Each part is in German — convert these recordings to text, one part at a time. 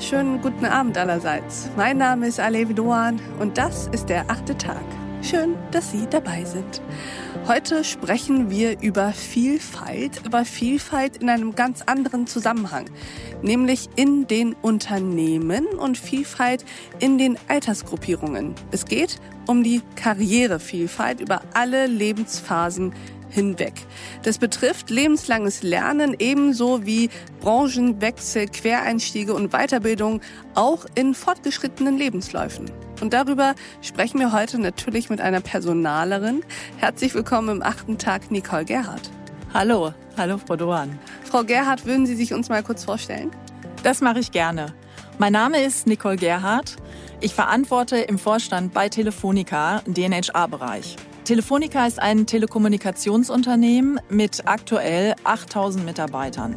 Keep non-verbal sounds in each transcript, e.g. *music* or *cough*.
wunderschönen guten Abend allerseits. Mein Name ist Alevi Doan und das ist der achte Tag. Schön, dass Sie dabei sind. Heute sprechen wir über Vielfalt, über Vielfalt in einem ganz anderen Zusammenhang, nämlich in den Unternehmen und Vielfalt in den Altersgruppierungen. Es geht um die Karrierevielfalt über alle Lebensphasen hinweg. Das betrifft lebenslanges Lernen ebenso wie Branchenwechsel, Quereinstiege und Weiterbildung auch in fortgeschrittenen Lebensläufen. Und darüber sprechen wir heute natürlich mit einer Personalerin. Herzlich willkommen im achten Tag, Nicole Gerhardt. Hallo, hallo Frau Doan. Frau Gerhardt, würden Sie sich uns mal kurz vorstellen? Das mache ich gerne. Mein Name ist Nicole Gerhardt. Ich verantworte im Vorstand bei Telefonica den HR-Bereich. Telefonica ist ein Telekommunikationsunternehmen mit aktuell 8000 Mitarbeitern.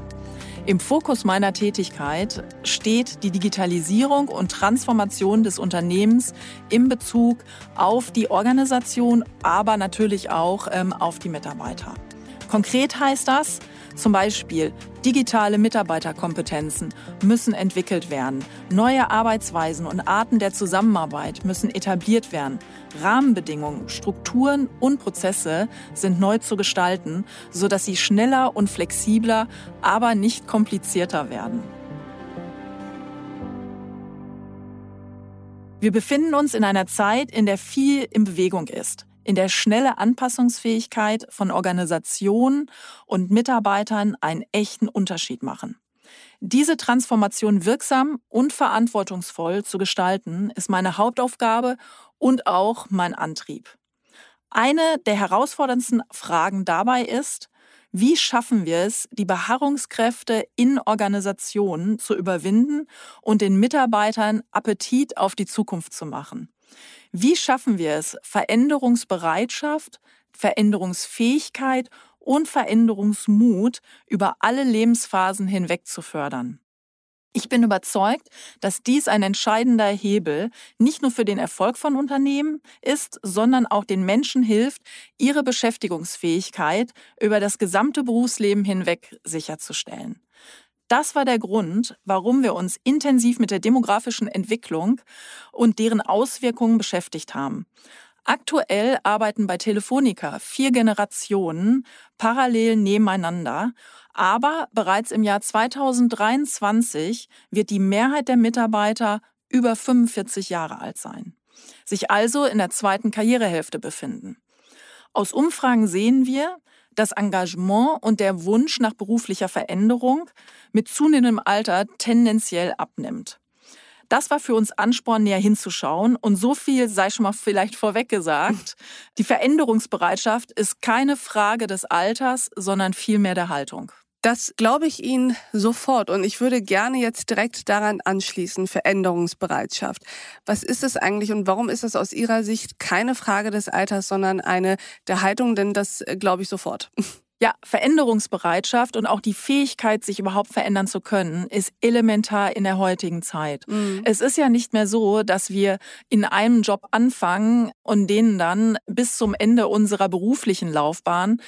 Im Fokus meiner Tätigkeit steht die Digitalisierung und Transformation des Unternehmens in Bezug auf die Organisation, aber natürlich auch ähm, auf die Mitarbeiter. Konkret heißt das, zum Beispiel digitale Mitarbeiterkompetenzen müssen entwickelt werden. Neue Arbeitsweisen und Arten der Zusammenarbeit müssen etabliert werden. Rahmenbedingungen, Strukturen und Prozesse sind neu zu gestalten, sodass sie schneller und flexibler, aber nicht komplizierter werden. Wir befinden uns in einer Zeit, in der viel in Bewegung ist in der schnelle Anpassungsfähigkeit von Organisationen und Mitarbeitern einen echten Unterschied machen. Diese Transformation wirksam und verantwortungsvoll zu gestalten, ist meine Hauptaufgabe und auch mein Antrieb. Eine der herausforderndsten Fragen dabei ist, wie schaffen wir es, die Beharrungskräfte in Organisationen zu überwinden und den Mitarbeitern Appetit auf die Zukunft zu machen? Wie schaffen wir es, Veränderungsbereitschaft, Veränderungsfähigkeit und Veränderungsmut über alle Lebensphasen hinweg zu fördern? Ich bin überzeugt, dass dies ein entscheidender Hebel nicht nur für den Erfolg von Unternehmen ist, sondern auch den Menschen hilft, ihre Beschäftigungsfähigkeit über das gesamte Berufsleben hinweg sicherzustellen. Das war der Grund, warum wir uns intensiv mit der demografischen Entwicklung und deren Auswirkungen beschäftigt haben. Aktuell arbeiten bei Telefonica vier Generationen parallel nebeneinander, aber bereits im Jahr 2023 wird die Mehrheit der Mitarbeiter über 45 Jahre alt sein, sich also in der zweiten Karrierehälfte befinden. Aus Umfragen sehen wir, das Engagement und der Wunsch nach beruflicher Veränderung mit zunehmendem Alter tendenziell abnimmt. Das war für uns Ansporn, näher hinzuschauen. Und so viel sei schon mal vielleicht vorweg gesagt. Die Veränderungsbereitschaft ist keine Frage des Alters, sondern vielmehr der Haltung. Das glaube ich Ihnen sofort und ich würde gerne jetzt direkt daran anschließen, Veränderungsbereitschaft. Was ist es eigentlich und warum ist es aus Ihrer Sicht keine Frage des Alters, sondern eine der Haltung? Denn das äh, glaube ich sofort. *laughs* Ja, Veränderungsbereitschaft und auch die Fähigkeit, sich überhaupt verändern zu können, ist elementar in der heutigen Zeit. Mhm. Es ist ja nicht mehr so, dass wir in einem Job anfangen und den dann bis zum Ende unserer beruflichen Laufbahn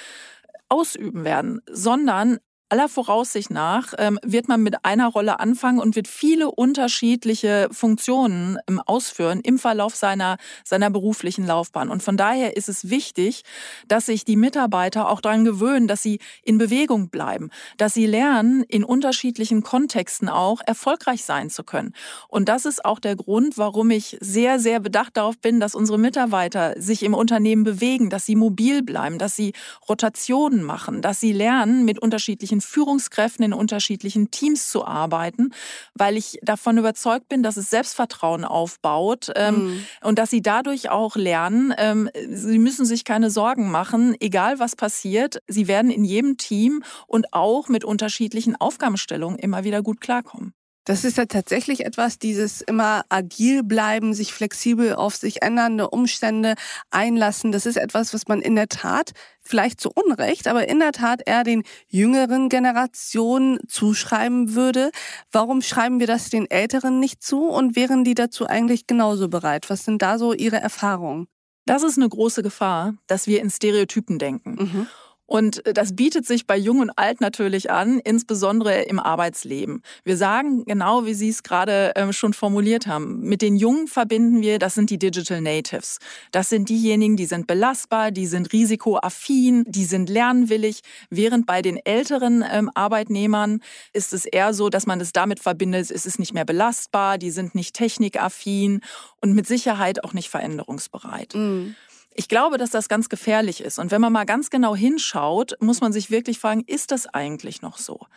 ausüben werden, sondern aller Voraussicht nach ähm, wird man mit einer Rolle anfangen und wird viele unterschiedliche Funktionen ähm, ausführen im Verlauf seiner, seiner beruflichen Laufbahn. Und von daher ist es wichtig, dass sich die Mitarbeiter auch daran gewöhnen, dass sie in Bewegung bleiben, dass sie lernen, in unterschiedlichen Kontexten auch erfolgreich sein zu können. Und das ist auch der Grund, warum ich sehr, sehr bedacht darauf bin, dass unsere Mitarbeiter sich im Unternehmen bewegen, dass sie mobil bleiben, dass sie Rotationen machen, dass sie lernen, mit unterschiedlichen unterschiedlichen Führungskräften in unterschiedlichen Teams zu arbeiten, weil ich davon überzeugt bin, dass es Selbstvertrauen aufbaut ähm, mhm. und dass sie dadurch auch lernen, ähm, sie müssen sich keine Sorgen machen, egal was passiert, sie werden in jedem Team und auch mit unterschiedlichen Aufgabenstellungen immer wieder gut klarkommen. Das ist ja tatsächlich etwas, dieses immer agil bleiben, sich flexibel auf sich ändernde Umstände einlassen. Das ist etwas, was man in der Tat, vielleicht zu Unrecht, aber in der Tat eher den jüngeren Generationen zuschreiben würde. Warum schreiben wir das den Älteren nicht zu und wären die dazu eigentlich genauso bereit? Was sind da so Ihre Erfahrungen? Das ist eine große Gefahr, dass wir in Stereotypen denken. Mhm. Und das bietet sich bei Jung und Alt natürlich an, insbesondere im Arbeitsleben. Wir sagen genau, wie Sie es gerade ähm, schon formuliert haben. Mit den Jungen verbinden wir, das sind die Digital Natives. Das sind diejenigen, die sind belastbar, die sind risikoaffin, die sind lernwillig. Während bei den älteren ähm, Arbeitnehmern ist es eher so, dass man es damit verbindet, es ist nicht mehr belastbar, die sind nicht technikaffin und mit Sicherheit auch nicht veränderungsbereit. Mhm. Ich glaube, dass das ganz gefährlich ist. Und wenn man mal ganz genau hinschaut, muss man sich wirklich fragen, ist das eigentlich noch so?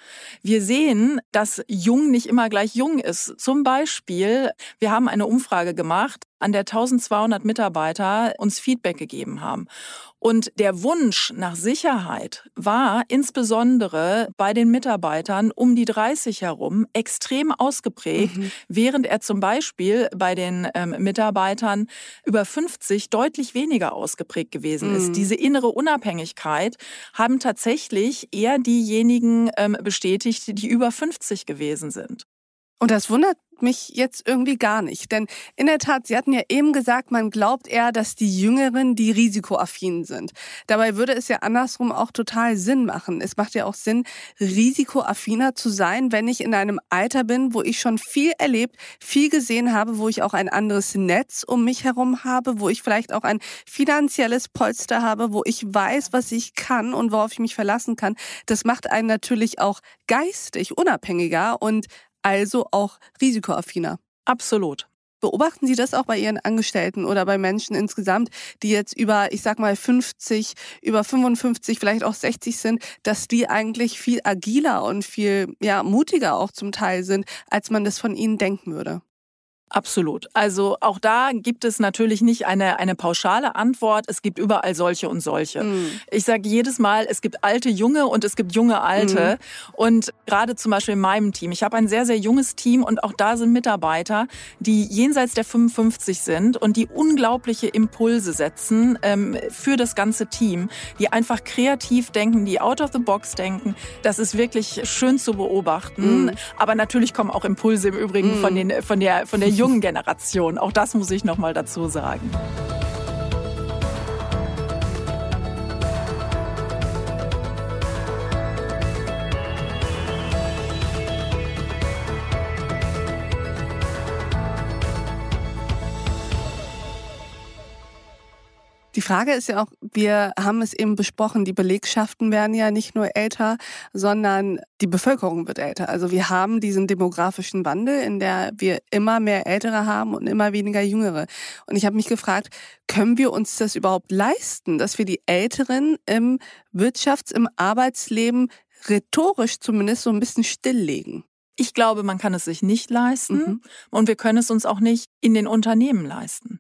Wir sehen, dass jung nicht immer gleich jung ist. Zum Beispiel, wir haben eine Umfrage gemacht, an der 1200 Mitarbeiter uns Feedback gegeben haben. Und der Wunsch nach Sicherheit war insbesondere bei den Mitarbeitern um die 30 herum extrem ausgeprägt, mhm. während er zum Beispiel bei den ähm, Mitarbeitern über 50 deutlich weniger ausgeprägt gewesen ist. Mhm. Diese innere Unabhängigkeit haben tatsächlich eher diejenigen ähm, bestätigt, die über 50 gewesen sind. Und das wundert mich jetzt irgendwie gar nicht. Denn in der Tat, Sie hatten ja eben gesagt, man glaubt eher, dass die Jüngeren die risikoaffinen sind. Dabei würde es ja andersrum auch total Sinn machen. Es macht ja auch Sinn, risikoaffiner zu sein, wenn ich in einem Alter bin, wo ich schon viel erlebt, viel gesehen habe, wo ich auch ein anderes Netz um mich herum habe, wo ich vielleicht auch ein finanzielles Polster habe, wo ich weiß, was ich kann und worauf ich mich verlassen kann. Das macht einen natürlich auch geistig unabhängiger und also auch risikoaffiner. Absolut. Beobachten Sie das auch bei Ihren Angestellten oder bei Menschen insgesamt, die jetzt über, ich sag mal, 50, über 55, vielleicht auch 60 sind, dass die eigentlich viel agiler und viel ja, mutiger auch zum Teil sind, als man das von ihnen denken würde? Absolut. Also auch da gibt es natürlich nicht eine, eine pauschale Antwort. Es gibt überall solche und solche. Mhm. Ich sage jedes Mal, es gibt alte Junge und es gibt junge Alte. Mhm. Und gerade zum Beispiel in meinem Team. Ich habe ein sehr, sehr junges Team und auch da sind Mitarbeiter, die jenseits der 55 sind und die unglaubliche Impulse setzen ähm, für das ganze Team, die einfach kreativ denken, die out of the box denken. Das ist wirklich schön zu beobachten. Mhm. Aber natürlich kommen auch Impulse im Übrigen von, mhm. den, von der, von der jungen Generation. Auch das muss ich noch mal dazu sagen. Die Frage ist ja auch, wir haben es eben besprochen, die Belegschaften werden ja nicht nur älter, sondern die Bevölkerung wird älter. Also wir haben diesen demografischen Wandel, in der wir immer mehr Ältere haben und immer weniger Jüngere. Und ich habe mich gefragt, können wir uns das überhaupt leisten, dass wir die Älteren im Wirtschafts-, im Arbeitsleben rhetorisch zumindest so ein bisschen stilllegen? Ich glaube, man kann es sich nicht leisten mhm. und wir können es uns auch nicht in den Unternehmen leisten.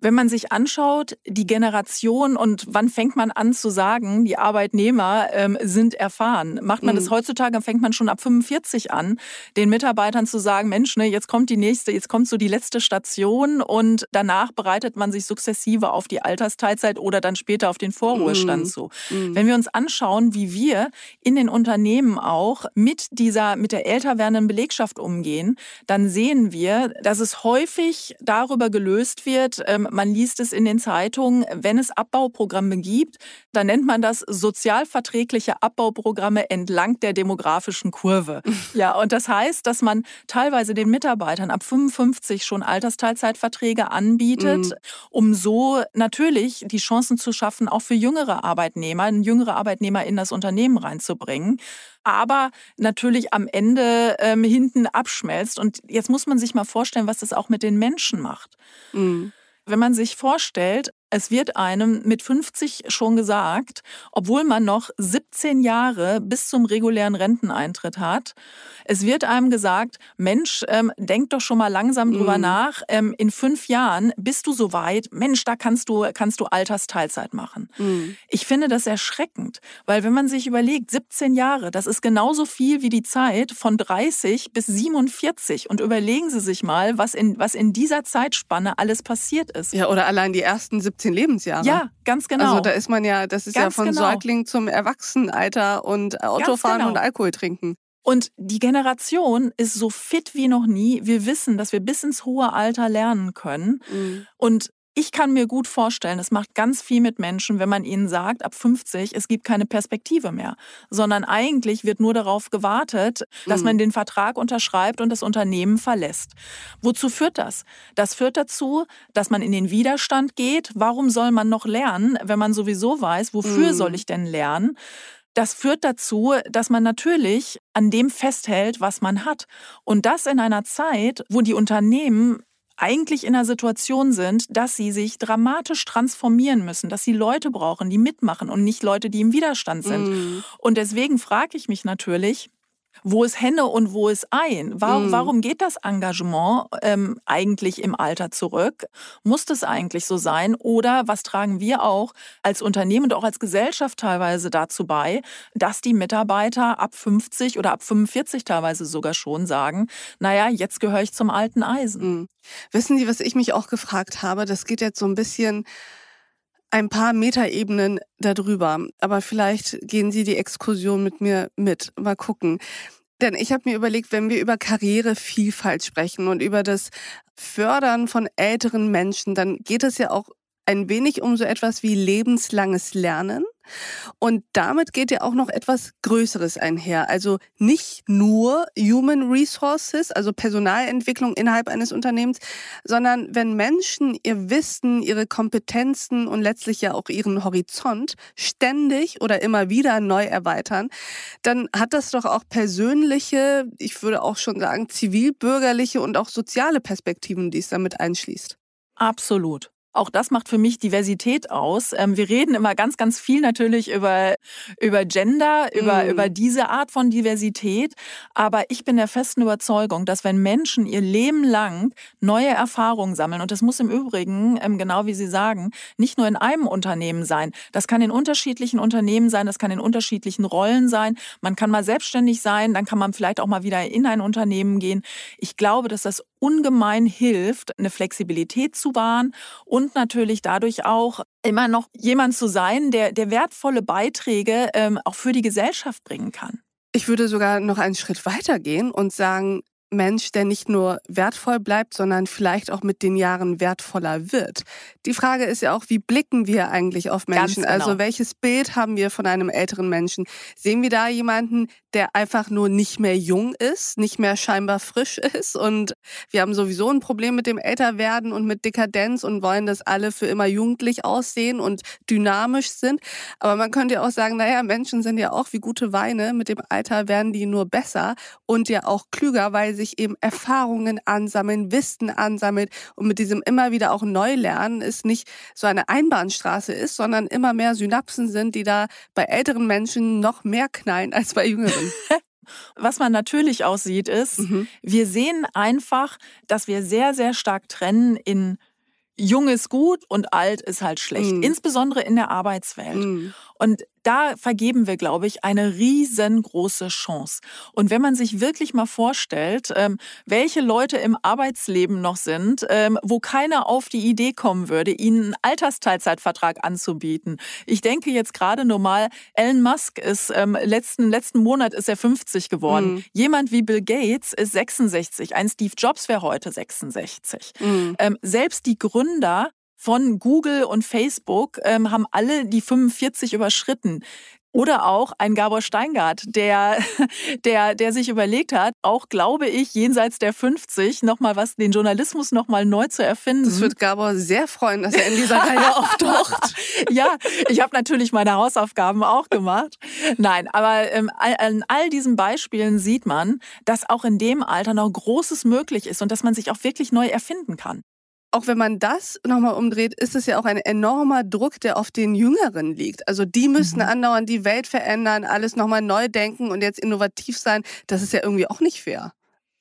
Wenn man sich anschaut, die Generation und wann fängt man an zu sagen, die Arbeitnehmer ähm, sind erfahren. Macht man mhm. das heutzutage, fängt man schon ab 45 an, den Mitarbeitern zu sagen, Mensch, ne, jetzt kommt die nächste, jetzt kommt so die letzte Station und danach bereitet man sich sukzessive auf die Altersteilzeit oder dann später auf den Vorruhestand mhm. zu. Mhm. Wenn wir uns anschauen, wie wir in den Unternehmen auch mit dieser, mit der älter werdenden Belegschaft umgehen, dann sehen wir, dass es häufig darüber gelöst wird, ähm, man liest es in den Zeitungen, wenn es Abbauprogramme gibt, dann nennt man das sozialverträgliche Abbauprogramme entlang der demografischen Kurve. *laughs* Ja, und das heißt, dass man teilweise den Mitarbeitern ab 55 schon Altersteilzeitverträge anbietet, mhm. um so natürlich die Chancen zu schaffen, auch für jüngere Arbeitnehmer, jüngere Arbeitnehmer in das Unternehmen reinzubringen aber natürlich am Ende ähm, hinten abschmelzt. Und jetzt muss man sich mal vorstellen, was das auch mit den Menschen macht. Mhm. Wenn man sich vorstellt, es wird einem mit 50 schon gesagt, obwohl man noch 17 Jahre bis zum regulären Renteneintritt hat. Es wird einem gesagt, Mensch, ähm, denk doch schon mal langsam drüber mm. nach. Ähm, in fünf Jahren bist du so weit. Mensch, da kannst du, kannst du Altersteilzeit machen. Mm. Ich finde das erschreckend, weil wenn man sich überlegt, 17 Jahre, das ist genauso viel wie die Zeit von 30 bis 47. Und überlegen Sie sich mal, was in, was in dieser Zeitspanne alles passiert ist. Ja, oder allein die ersten 17 17 Lebensjahre. Ja, ganz genau. Also da ist man ja, das ist ganz ja von genau. Säugling zum Erwachsenenalter und Autofahren genau. und Alkohol trinken. Und die Generation ist so fit wie noch nie. Wir wissen, dass wir bis ins hohe Alter lernen können. Mhm. Und ich kann mir gut vorstellen, es macht ganz viel mit Menschen, wenn man ihnen sagt, ab 50, es gibt keine Perspektive mehr, sondern eigentlich wird nur darauf gewartet, dass man mhm. den Vertrag unterschreibt und das Unternehmen verlässt. Wozu führt das? Das führt dazu, dass man in den Widerstand geht. Warum soll man noch lernen, wenn man sowieso weiß, wofür mhm. soll ich denn lernen? Das führt dazu, dass man natürlich an dem festhält, was man hat. Und das in einer Zeit, wo die Unternehmen eigentlich in einer Situation sind, dass sie sich dramatisch transformieren müssen, dass sie Leute brauchen, die mitmachen und nicht Leute, die im Widerstand sind. Mm. Und deswegen frage ich mich natürlich, wo ist Henne und wo ist Ein? Warum, mhm. warum geht das Engagement ähm, eigentlich im Alter zurück? Muss das eigentlich so sein? Oder was tragen wir auch als Unternehmen und auch als Gesellschaft teilweise dazu bei, dass die Mitarbeiter ab 50 oder ab 45 teilweise sogar schon sagen, naja, jetzt gehöre ich zum alten Eisen. Mhm. Wissen Sie, was ich mich auch gefragt habe? Das geht jetzt so ein bisschen ein paar Metaebenen darüber. Aber vielleicht gehen Sie die Exkursion mit mir mit. Mal gucken. Denn ich habe mir überlegt, wenn wir über Karrierevielfalt sprechen und über das Fördern von älteren Menschen, dann geht es ja auch ein wenig um so etwas wie lebenslanges Lernen. Und damit geht ja auch noch etwas Größeres einher. Also nicht nur Human Resources, also Personalentwicklung innerhalb eines Unternehmens, sondern wenn Menschen ihr Wissen, ihre Kompetenzen und letztlich ja auch ihren Horizont ständig oder immer wieder neu erweitern, dann hat das doch auch persönliche, ich würde auch schon sagen, zivilbürgerliche und auch soziale Perspektiven, die es damit einschließt. Absolut. Auch das macht für mich Diversität aus. Ähm, wir reden immer ganz, ganz viel natürlich über, über Gender, über, mm. über diese Art von Diversität. Aber ich bin der festen Überzeugung, dass wenn Menschen ihr Leben lang neue Erfahrungen sammeln, und das muss im Übrigen, ähm, genau wie Sie sagen, nicht nur in einem Unternehmen sein. Das kann in unterschiedlichen Unternehmen sein, das kann in unterschiedlichen Rollen sein. Man kann mal selbstständig sein, dann kann man vielleicht auch mal wieder in ein Unternehmen gehen. Ich glaube, dass das ungemein hilft, eine Flexibilität zu wahren und natürlich dadurch auch immer noch jemand zu sein, der, der wertvolle Beiträge ähm, auch für die Gesellschaft bringen kann. Ich würde sogar noch einen Schritt weiter gehen und sagen, Mensch, der nicht nur wertvoll bleibt, sondern vielleicht auch mit den Jahren wertvoller wird. Die Frage ist ja auch, wie blicken wir eigentlich auf Menschen? Genau. Also welches Bild haben wir von einem älteren Menschen? Sehen wir da jemanden, der einfach nur nicht mehr jung ist, nicht mehr scheinbar frisch *laughs* ist und wir haben sowieso ein Problem mit dem Älterwerden und mit Dekadenz und wollen, dass alle für immer jugendlich aussehen und dynamisch sind. Aber man könnte ja auch sagen, naja, Menschen sind ja auch wie gute Weine. Mit dem Alter werden die nur besser und ja auch klüger, weil sich eben Erfahrungen ansammeln, Wissen ansammelt und mit diesem immer wieder auch Neulernen es nicht so eine Einbahnstraße ist, sondern immer mehr Synapsen sind, die da bei älteren Menschen noch mehr knallen als bei jüngeren. *laughs* Was man natürlich auch sieht, ist, mhm. wir sehen einfach, dass wir sehr, sehr stark trennen in Jung ist gut und alt ist halt schlecht, mhm. insbesondere in der Arbeitswelt. Mhm. Und da vergeben wir, glaube ich, eine riesengroße Chance. Und wenn man sich wirklich mal vorstellt, ähm, welche Leute im Arbeitsleben noch sind, ähm, wo keiner auf die Idee kommen würde, ihnen einen Altersteilzeitvertrag anzubieten. Ich denke jetzt gerade nur mal, Elon Musk ist ähm, letzten, letzten Monat ist er 50 geworden. Mhm. Jemand wie Bill Gates ist 66. Ein Steve Jobs wäre heute 66. Mhm. selbst die Gründer von Google und Facebook ähm, haben alle die 45 überschritten. Oder auch ein Gabor Steingart, der, *laughs* der, der sich überlegt hat, auch glaube ich, jenseits der 50 nochmal was, den Journalismus nochmal neu zu erfinden. Das wird Gabor sehr freuen, dass er in dieser Reihe auftaucht. *laughs* ja, ich habe natürlich meine Hausaufgaben auch gemacht. Nein, aber ähm, an all diesen Beispielen sieht man, dass auch in dem Alter noch Großes möglich ist und dass man sich auch wirklich neu erfinden kann auch wenn man das nochmal umdreht, ist es ja auch ein enormer Druck, der auf den Jüngeren liegt. Also die müssen mhm. andauernd die Welt verändern, alles nochmal neu denken und jetzt innovativ sein. Das ist ja irgendwie auch nicht fair.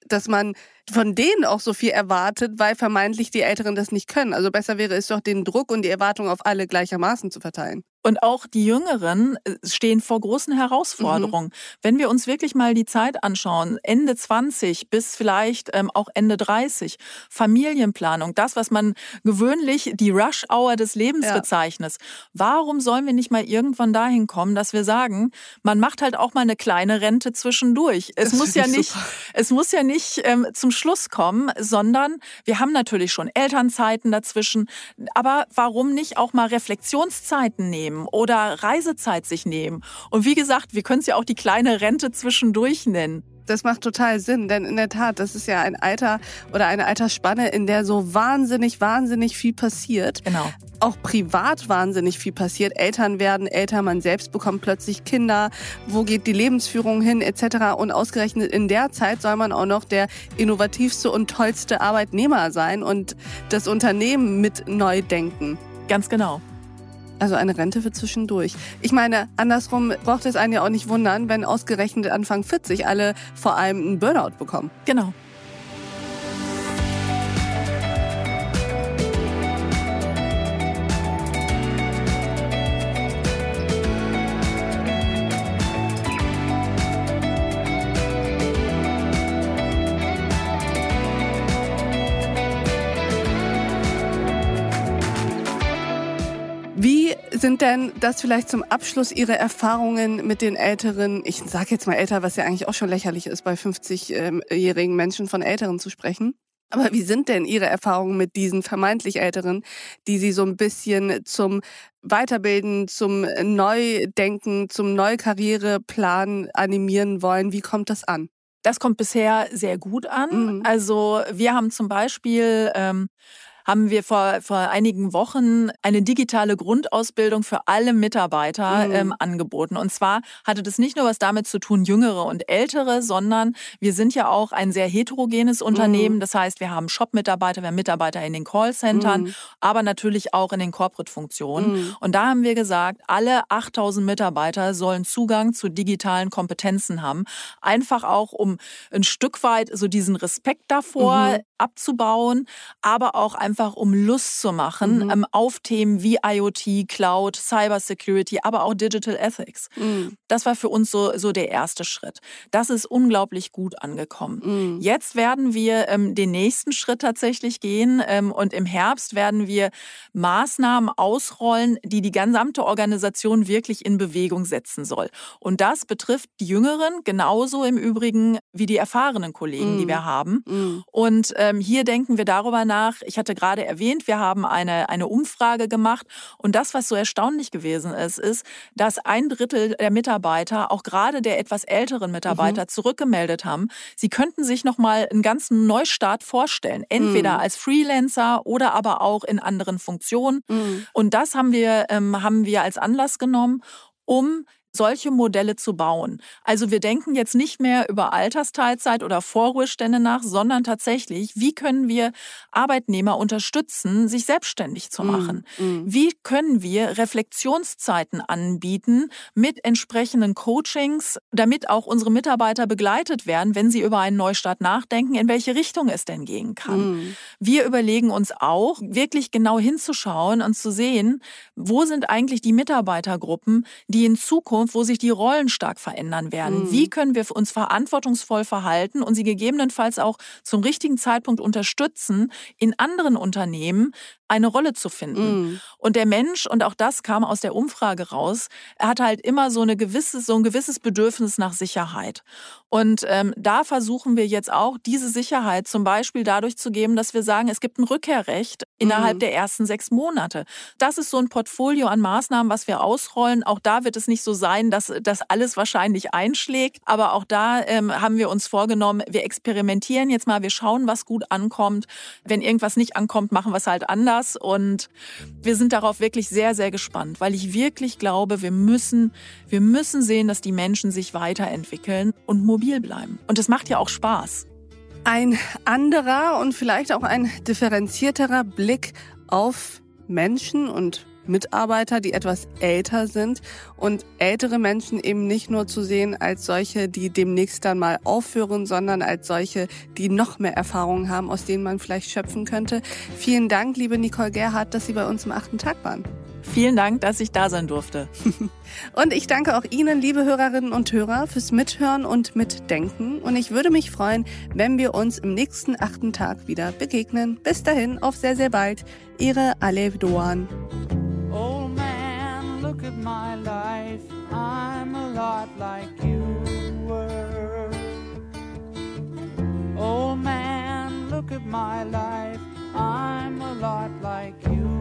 Dass man von denen auch so viel erwartet, weil vermeintlich die Älteren das nicht können. Also besser wäre es doch, den Druck und die Erwartung auf alle gleichermaßen zu verteilen. Und auch die Jüngeren äh, stehen vor großen Herausforderungen. Mhm. Wenn wir uns wirklich mal die Zeit anschauen, Ende 20 bis vielleicht ähm, auch Ende 30, Familienplanung, das, was man gewöhnlich die Rush-Hour des Lebens ja. bezeichnet. Warum sollen wir nicht mal irgendwann dahin kommen, dass wir sagen, man macht halt auch mal eine kleine Rente zwischendurch? Es muss ja nicht, es muss ja nicht ähm, zum Schluss kommen, sondern wir haben natürlich schon Elternzeiten dazwischen. Aber warum nicht auch mal Reflexionszeiten nehmen oder Reisezeit sich nehmen? Und wie gesagt, wir können es ja auch die kleine Rente zwischendurch nennen. Das macht total Sinn, denn in der Tat, das ist ja ein Alter oder eine Altersspanne, in der so wahnsinnig, wahnsinnig viel passiert. Genau. Auch privat wahnsinnig viel passiert. Eltern werden älter, man selbst bekommt plötzlich Kinder. Wo geht die Lebensführung hin, etc. Und ausgerechnet in der Zeit soll man auch noch der innovativste und tollste Arbeitnehmer sein und das Unternehmen mit neu denken. Ganz genau. Also eine Rente für zwischendurch. Ich meine, andersrum braucht es einen ja auch nicht wundern, wenn ausgerechnet Anfang 40 alle vor allem einen Burnout bekommen. Genau. Sind denn das vielleicht zum Abschluss Ihre Erfahrungen mit den älteren, ich sage jetzt mal älter, was ja eigentlich auch schon lächerlich ist, bei 50-jährigen Menschen von Älteren zu sprechen? Aber wie sind denn Ihre Erfahrungen mit diesen vermeintlich Älteren, die Sie so ein bisschen zum Weiterbilden, zum Neudenken, zum Neukarriereplan animieren wollen? Wie kommt das an? Das kommt bisher sehr gut an. Mhm. Also wir haben zum Beispiel ähm, haben wir vor, vor einigen Wochen eine digitale Grundausbildung für alle Mitarbeiter mhm. ähm, angeboten. Und zwar hatte das nicht nur was damit zu tun, jüngere und ältere, sondern wir sind ja auch ein sehr heterogenes Unternehmen. Mhm. Das heißt, wir haben Shop-Mitarbeiter, wir haben Mitarbeiter in den Callcentern, mhm. aber natürlich auch in den Corporate-Funktionen. Mhm. Und da haben wir gesagt, alle 8000 Mitarbeiter sollen Zugang zu digitalen Kompetenzen haben. Einfach auch, um ein Stück weit so diesen Respekt davor mhm. abzubauen, aber auch einfach einfach um Lust zu machen mhm. ähm, auf Themen wie IoT, Cloud, Cybersecurity, aber auch Digital Ethics. Mhm. Das war für uns so, so der erste Schritt. Das ist unglaublich gut angekommen. Mhm. Jetzt werden wir ähm, den nächsten Schritt tatsächlich gehen ähm, und im Herbst werden wir Maßnahmen ausrollen, die die gesamte Organisation wirklich in Bewegung setzen soll. Und das betrifft die Jüngeren genauso im Übrigen wie die erfahrenen Kollegen, die mhm. wir haben. Mhm. Und ähm, hier denken wir darüber nach. Ich hatte gerade gerade erwähnt, wir haben eine, eine Umfrage gemacht. Und das, was so erstaunlich gewesen ist, ist, dass ein Drittel der Mitarbeiter, auch gerade der etwas älteren Mitarbeiter, mhm. zurückgemeldet haben, sie könnten sich nochmal einen ganzen Neustart vorstellen. Entweder mhm. als Freelancer oder aber auch in anderen Funktionen. Mhm. Und das haben wir, ähm, haben wir als Anlass genommen, um solche Modelle zu bauen. Also wir denken jetzt nicht mehr über Altersteilzeit oder Vorruhestände nach, sondern tatsächlich, wie können wir Arbeitnehmer unterstützen, sich selbstständig zu mm, machen? Mm, mm. Wie können wir Reflexionszeiten anbieten mit entsprechenden Coachings, damit auch unsere Mitarbeiter begleitet werden, wenn sie über einen Neustart nachdenken, in welche Richtung es denn gehen kann? Mm. Wir überlegen uns auch, wirklich genau hinzuschauen und zu sehen, wo sind eigentlich die Mitarbeitergruppen, die in Zukunft Zukunft, wo sich die Rollen stark verändern werden. Mhm. Wie können wir uns verantwortungsvoll verhalten und sie gegebenenfalls auch zum richtigen Zeitpunkt unterstützen, in anderen Unternehmen eine Rolle zu finden. Mm. Und der Mensch, und auch das kam aus der Umfrage raus, er hat halt immer so, eine gewisse, so ein gewisses Bedürfnis nach Sicherheit. Und ähm, da versuchen wir jetzt auch, diese Sicherheit zum Beispiel dadurch zu geben, dass wir sagen, es gibt ein Rückkehrrecht innerhalb mm. der ersten sechs Monate. Das ist so ein Portfolio an Maßnahmen, was wir ausrollen. Auch da wird es nicht so sein, dass das alles wahrscheinlich einschlägt. Aber auch da ähm, haben wir uns vorgenommen, wir experimentieren jetzt mal, wir schauen, was gut ankommt. Wenn irgendwas nicht ankommt, machen wir es halt anders und wir sind darauf wirklich sehr, sehr gespannt, weil ich wirklich glaube, wir müssen, wir müssen sehen, dass die Menschen sich weiterentwickeln und mobil bleiben. Und es macht ja auch Spaß. Ein anderer und vielleicht auch ein differenzierterer Blick auf Menschen und Mitarbeiter, die etwas älter sind und ältere Menschen eben nicht nur zu sehen als solche, die demnächst dann mal aufhören, sondern als solche, die noch mehr Erfahrungen haben, aus denen man vielleicht schöpfen könnte. Vielen Dank, liebe Nicole Gerhardt, dass Sie bei uns im achten Tag waren. Vielen Dank, dass ich da sein durfte. *laughs* und ich danke auch Ihnen, liebe Hörerinnen und Hörer, fürs Mithören und Mitdenken. Und ich würde mich freuen, wenn wir uns im nächsten achten Tag wieder begegnen. Bis dahin, auf sehr, sehr bald. Ihre Alev Doan. my life, I'm a lot like you were. Oh man, look at my life, I'm a lot like you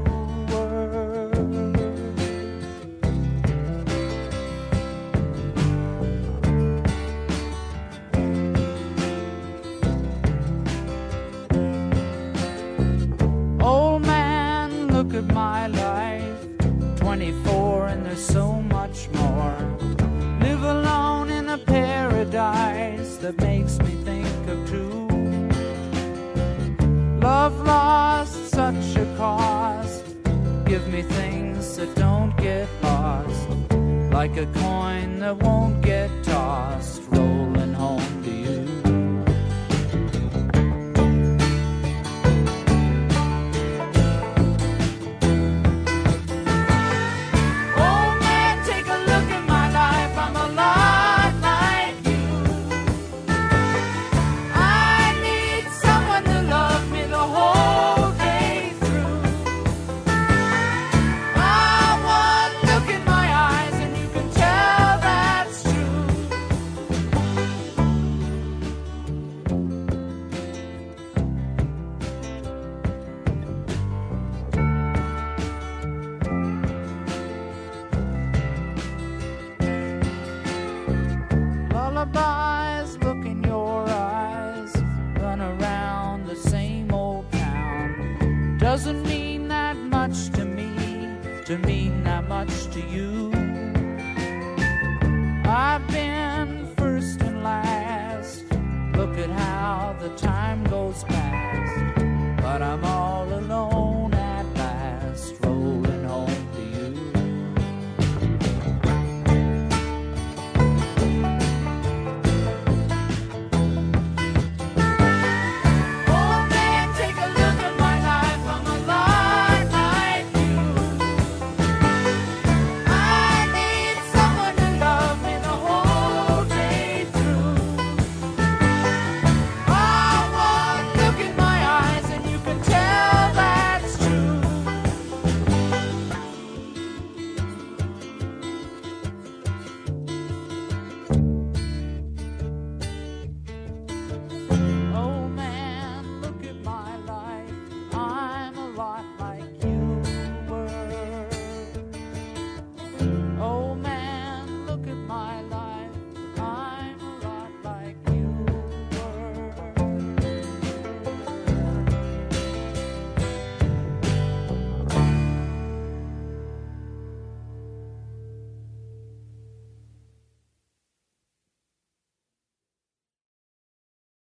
doesn't mean that much to me, to mean that much to you. I've been first and last. Look at how the time goes past, but I'm all alone.